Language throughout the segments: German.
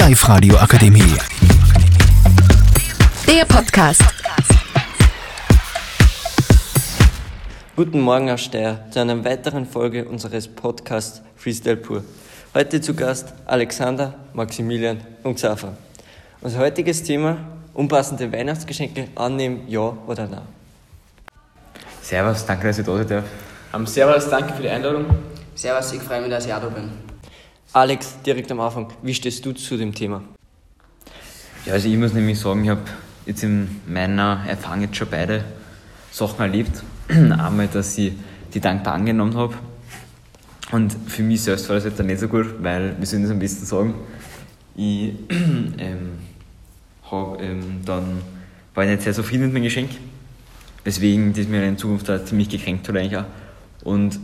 Live Radio Akademie. Der Podcast. Guten Morgen aus Steyr zu einer weiteren Folge unseres Podcasts Freestyle Pur. Heute zu Gast Alexander, Maximilian und Xaver. Unser heutiges Thema: unpassende Weihnachtsgeschenke annehmen, ja oder nein. Servus, danke, dass ich da sein darf. Um, servus, danke für die Einladung. Servus, ich freue mich, dass ich auch da bin. Alex, direkt am Anfang, wie stehst du zu dem Thema? Ja, also ich muss nämlich sagen, ich habe jetzt in meiner Erfahrung jetzt schon beide Sachen erlebt. Einmal, dass ich die dankbar angenommen habe. Und für mich selbst war das jetzt nicht so gut, weil, wir sollen das am besten sagen, ich ähm, hab, ähm, dann war ich nicht sehr zufrieden mit meinem Geschenk. Weswegen das mir in Zukunft auch ziemlich gekränkt hat eigentlich auch. Und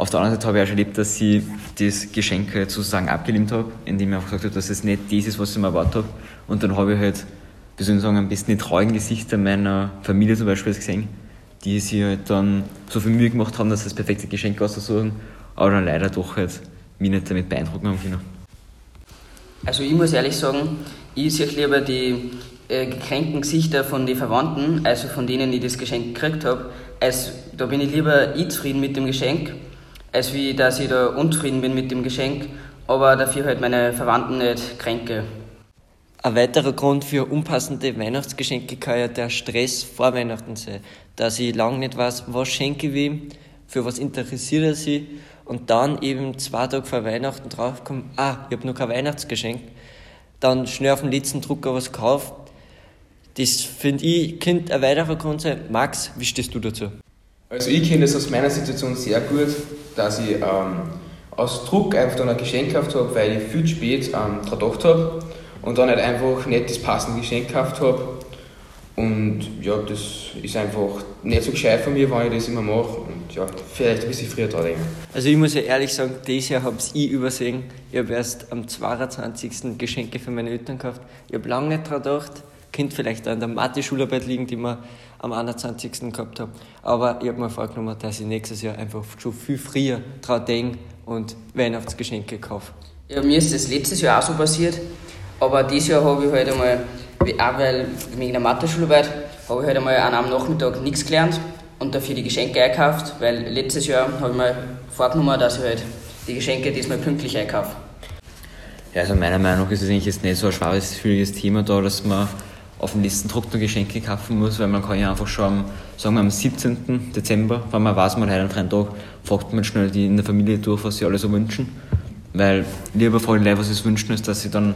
auf der anderen Seite habe ich auch erlebt, dass ich das Geschenk halt sozusagen abgelehnt habe, indem ich einfach gesagt habe, dass es nicht das ist, was ich mir erwartet habe. Und dann habe ich halt, wie soll ich sagen, ein bisschen die traurigen Gesichter meiner Familie zum Beispiel gesehen, die sich halt dann so viel Mühe gemacht haben, dass das perfekte Geschenk auszusuchen, aber dann leider doch halt mich nicht damit beeindrucken haben können. Also ich muss ehrlich sagen, ich sehe lieber die äh, gekränkten Gesichter von den Verwandten, also von denen ich das Geschenk gekriegt habe, als da bin ich lieber ich zufrieden mit dem Geschenk, als wie dass ich da unzufrieden bin mit dem Geschenk, aber dafür halt meine Verwandten nicht kränke. Ein weiterer Grund für unpassende Weihnachtsgeschenke kann ja der Stress vor Weihnachten sein. Dass ich lange nicht weiß, was schenke ich wem, für was interessiert er sich und dann eben zwei Tage vor Weihnachten draufkommen, ah, ich habe noch kein Weihnachtsgeschenk. Dann schnell auf den letzten Drucker was kauft. Das finde ich, könnte ein weiterer Grund sein. Max, wie stehst du dazu? Also ich kenne das aus meiner Situation sehr gut, dass ich ähm, aus Druck einfach dann ein Geschenk gekauft habe, weil ich viel zu spät ähm, daran gedacht habe und dann halt einfach nicht das passende Geschenk gekauft habe. Und ja, das ist einfach nicht so gescheit von mir, wenn ich das immer mache. Und ja, vielleicht ein bisschen früher dran denken. Also ich muss ja ehrlich sagen, dieses Jahr habe ich übersehen. Ich habe erst am 22. Geschenke für meine Eltern gekauft. Ich habe lange nicht daran gedacht. Könnte vielleicht an der Mathe-Schularbeit liegen, die wir am 21. gehabt haben. Aber ich habe mir vorgenommen, dass ich nächstes Jahr einfach schon viel früher daran denke und Weihnachtsgeschenke kaufe. Ja, mir ist das letztes Jahr auch so passiert, aber dieses Jahr habe ich halt einmal, auch weil wegen der Mathe-Schularbeit, habe ich halt einmal an einem Nachmittag nichts gelernt und dafür die Geschenke einkauft, weil letztes Jahr habe ich mir vorgenommen, dass ich halt die Geschenke diesmal pünktlich einkaufe. Ja, also meiner Meinung nach ist es eigentlich jetzt nicht so ein schwieriges Thema da, dass man auf den nächsten Druck noch Geschenke kaufen muss, weil man kann ja einfach schon am, sagen wir am 17. Dezember, wenn man weiß, man hat einen freien Tag, fragt man schnell die in der Familie durch, was sie alle so wünschen. Weil lieber frage ich Leute, was sie wünschen, als dass sie dann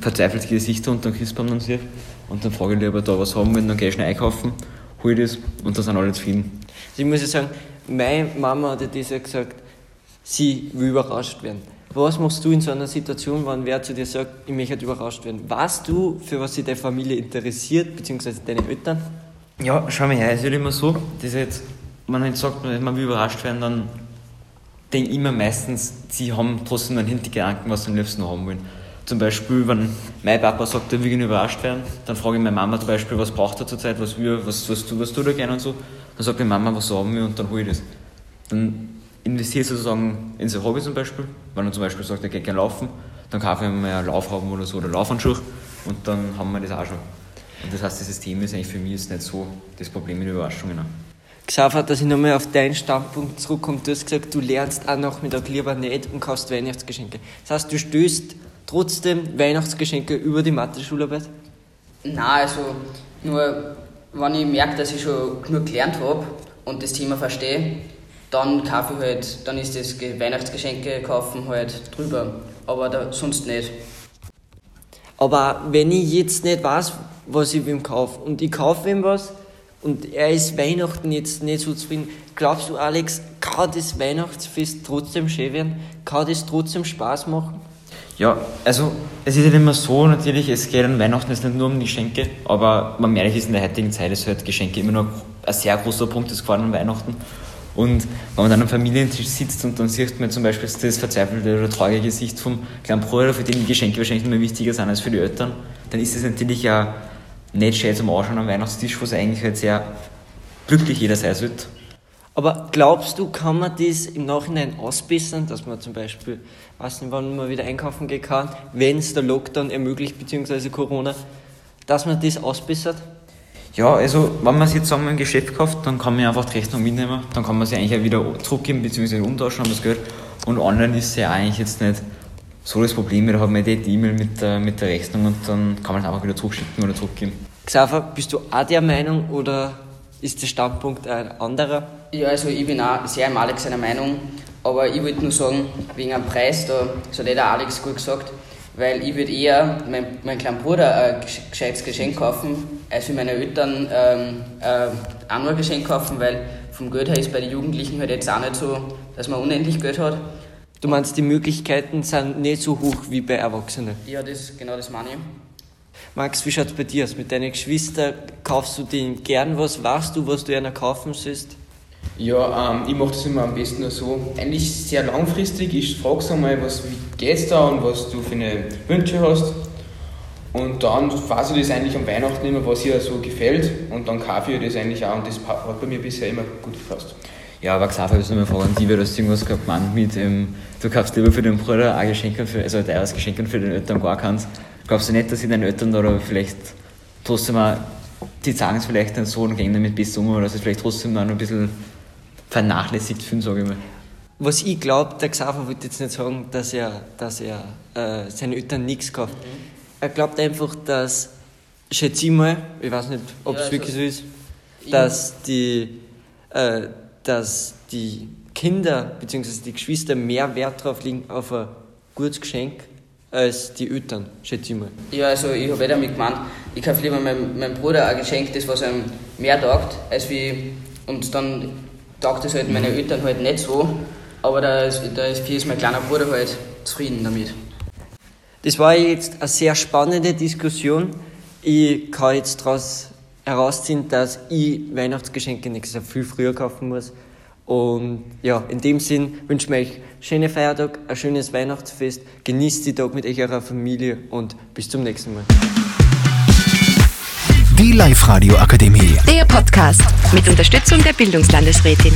verzweifelt Gesichter unter dem Christbaum dann sehe. Und dann frage ich lieber da was haben wollen, dann gehe ich schnell einkaufen, hole das und dann sind alle zufrieden. Also ich muss ja sagen, meine Mama hat ja ja gesagt, sie will überrascht werden. Was machst du in so einer Situation, wenn wer zu dir sagt, ich möchte überrascht werden? Weißt du, für was sich deine Familie interessiert, beziehungsweise deine Eltern? Ja, schau mal her, es halt immer so, dass jetzt, man halt sagt, man will überrascht werden, dann denke ich immer meistens, sie haben trotzdem einen Hintergedanken, was sie am liebsten haben wollen. Zum Beispiel, wenn mein Papa sagt, er will gerne überrascht werden, dann frage ich meine Mama zum Beispiel, was braucht er zurzeit, was, will, was, was, was, was tut er gerne und so. Dann sagt die Mama, was haben will und dann hole ich das. Dann investiere sozusagen in sein Hobby zum Beispiel. Wenn er zum Beispiel sagt, er geht gerne laufen, dann kaufe ich ihm mal einen Laufhaben oder so oder Laufhandschuhe und dann haben wir das auch schon. Und das heißt, dieses Thema ist eigentlich für mich jetzt nicht so das Problem mit Überraschungen. Xaver, dass ich nochmal auf deinen Standpunkt zurückkomme. Du hast gesagt, du lernst am Nachmittag lieber nicht und kaufst Weihnachtsgeschenke. Das heißt, du stößt trotzdem Weihnachtsgeschenke über die Mathe-Schularbeit? Nein, also nur wenn ich merke, dass ich schon genug gelernt habe und das Thema verstehe, dann kaufe ich halt, dann ist das Weihnachtsgeschenke kaufen halt drüber, aber da, sonst nicht. Aber wenn ich jetzt nicht weiß, was ich ihm kaufe und ich kaufe ihm was und er ist Weihnachten jetzt nicht so zufrieden, glaubst du, Alex, kann das Weihnachtsfest trotzdem schön werden? Kann das trotzdem Spaß machen? Ja, also es ist halt immer so, natürlich, es geht an Weihnachten jetzt nicht nur um die Geschenke, aber man merkt ist in der heutigen Zeit, ist halt Geschenke immer noch ein sehr großer Punkt ist geworden an Weihnachten. Und wenn man dann am Familientisch sitzt und dann sieht man zum Beispiel das verzweifelte oder traurige Gesicht vom kleinen Bruder, für den die Geschenke wahrscheinlich mehr wichtiger sind als für die Eltern, dann ist es natürlich ja nicht schön zum Ausschauen am Weihnachtstisch, wo es eigentlich halt sehr glücklich jeder sein sollte. Aber glaubst du, kann man das im Nachhinein ausbessern, dass man zum Beispiel, weiß nicht, wann man wieder einkaufen gehen kann, wenn es der Lockdown ermöglicht, beziehungsweise Corona, dass man das ausbessert? Ja, also wenn man es jetzt einmal im Geschäft kauft, dann kann man einfach die Rechnung mitnehmen, dann kann man sie eigentlich auch wieder zurückgeben bzw. umtauschen, das Geld. Und online ist ja eigentlich jetzt nicht so das Problem, da hat man die E-Mail mit der, mit der Rechnung und dann kann man es einfach wieder zurückschicken oder zurückgeben. Xaver, bist du auch der Meinung oder ist der Standpunkt ein anderer? Ja, also ich bin auch sehr im Alex seiner Meinung, aber ich würde nur sagen, wegen am Preis, da das hat eh der Alex gut gesagt, weil ich würde eher meinem mein kleinen Bruder ein gescheites Geschenk kaufen, für meine Eltern ähm, äh, auch nur ein Geschenk kaufen, weil vom Geld her ist bei den Jugendlichen halt jetzt auch nicht so, dass man unendlich Geld hat. Du meinst, die Möglichkeiten sind nicht so hoch wie bei Erwachsenen? Ja, das, genau das meine ich. Max, wie schaut es bei dir aus? Mit deinen Geschwistern kaufst du denen gern was? Weißt du, was du einer kaufen sollst? Ja, ähm, ich mache das immer am besten nur so. Eigentlich sehr langfristig. Ich frage einmal, was, wie geht's da und was du für eine Wünsche hast. Und dann weiß ich das eigentlich am Weihnachten immer, was ihr so gefällt. Und dann kaufe ich das eigentlich auch und das hat bei mir bisher immer gut gepasst. Ja, aber Xaver, ich noch mal fragen, die, weil du hast irgendwas gemeint mit, ähm, du kaufst lieber für den Bruder ein Geschenk, für, also ein Geschenk und für den Eltern gar keins. Glaubst du nicht, dass ich deinen Eltern oder vielleicht trotzdem auch, die sagen es vielleicht den Sohn gehen damit bis um, oder dass es vielleicht trotzdem noch ein bisschen vernachlässigt fühlen, sage ich mal. Was ich glaube, der Xaver wird jetzt nicht sagen, dass er, dass er äh, seinen Eltern nichts kauft. Mhm. Er glaubt einfach, dass, schätze ich mal, ich weiß nicht, ob es ja, also wirklich so ist, dass die, äh, dass die Kinder bzw. die Geschwister mehr Wert drauf legen auf ein gutes Geschenk als die Eltern, schätze ich mal. Ja, also ich habe eh damit gemeint, ich kaufe lieber meinem, meinem Bruder ein Geschenk, das was einem mehr taugt, als wie, und dann taugt es halt meine Eltern halt nicht so, aber da ist, da ist, ist mein kleiner Bruder halt zufrieden damit. Das war jetzt eine sehr spannende Diskussion. Ich kann jetzt daraus herausziehen, dass ich Weihnachtsgeschenke nächstes Jahr viel früher kaufen muss. Und ja, in dem Sinn wünsche ich euch einen schönen Feiertag, ein schönes Weihnachtsfest, genießt die Tag mit eurer Familie und bis zum nächsten Mal. Die Live-Radio Akademie. Der Podcast mit Unterstützung der Bildungslandesrätin.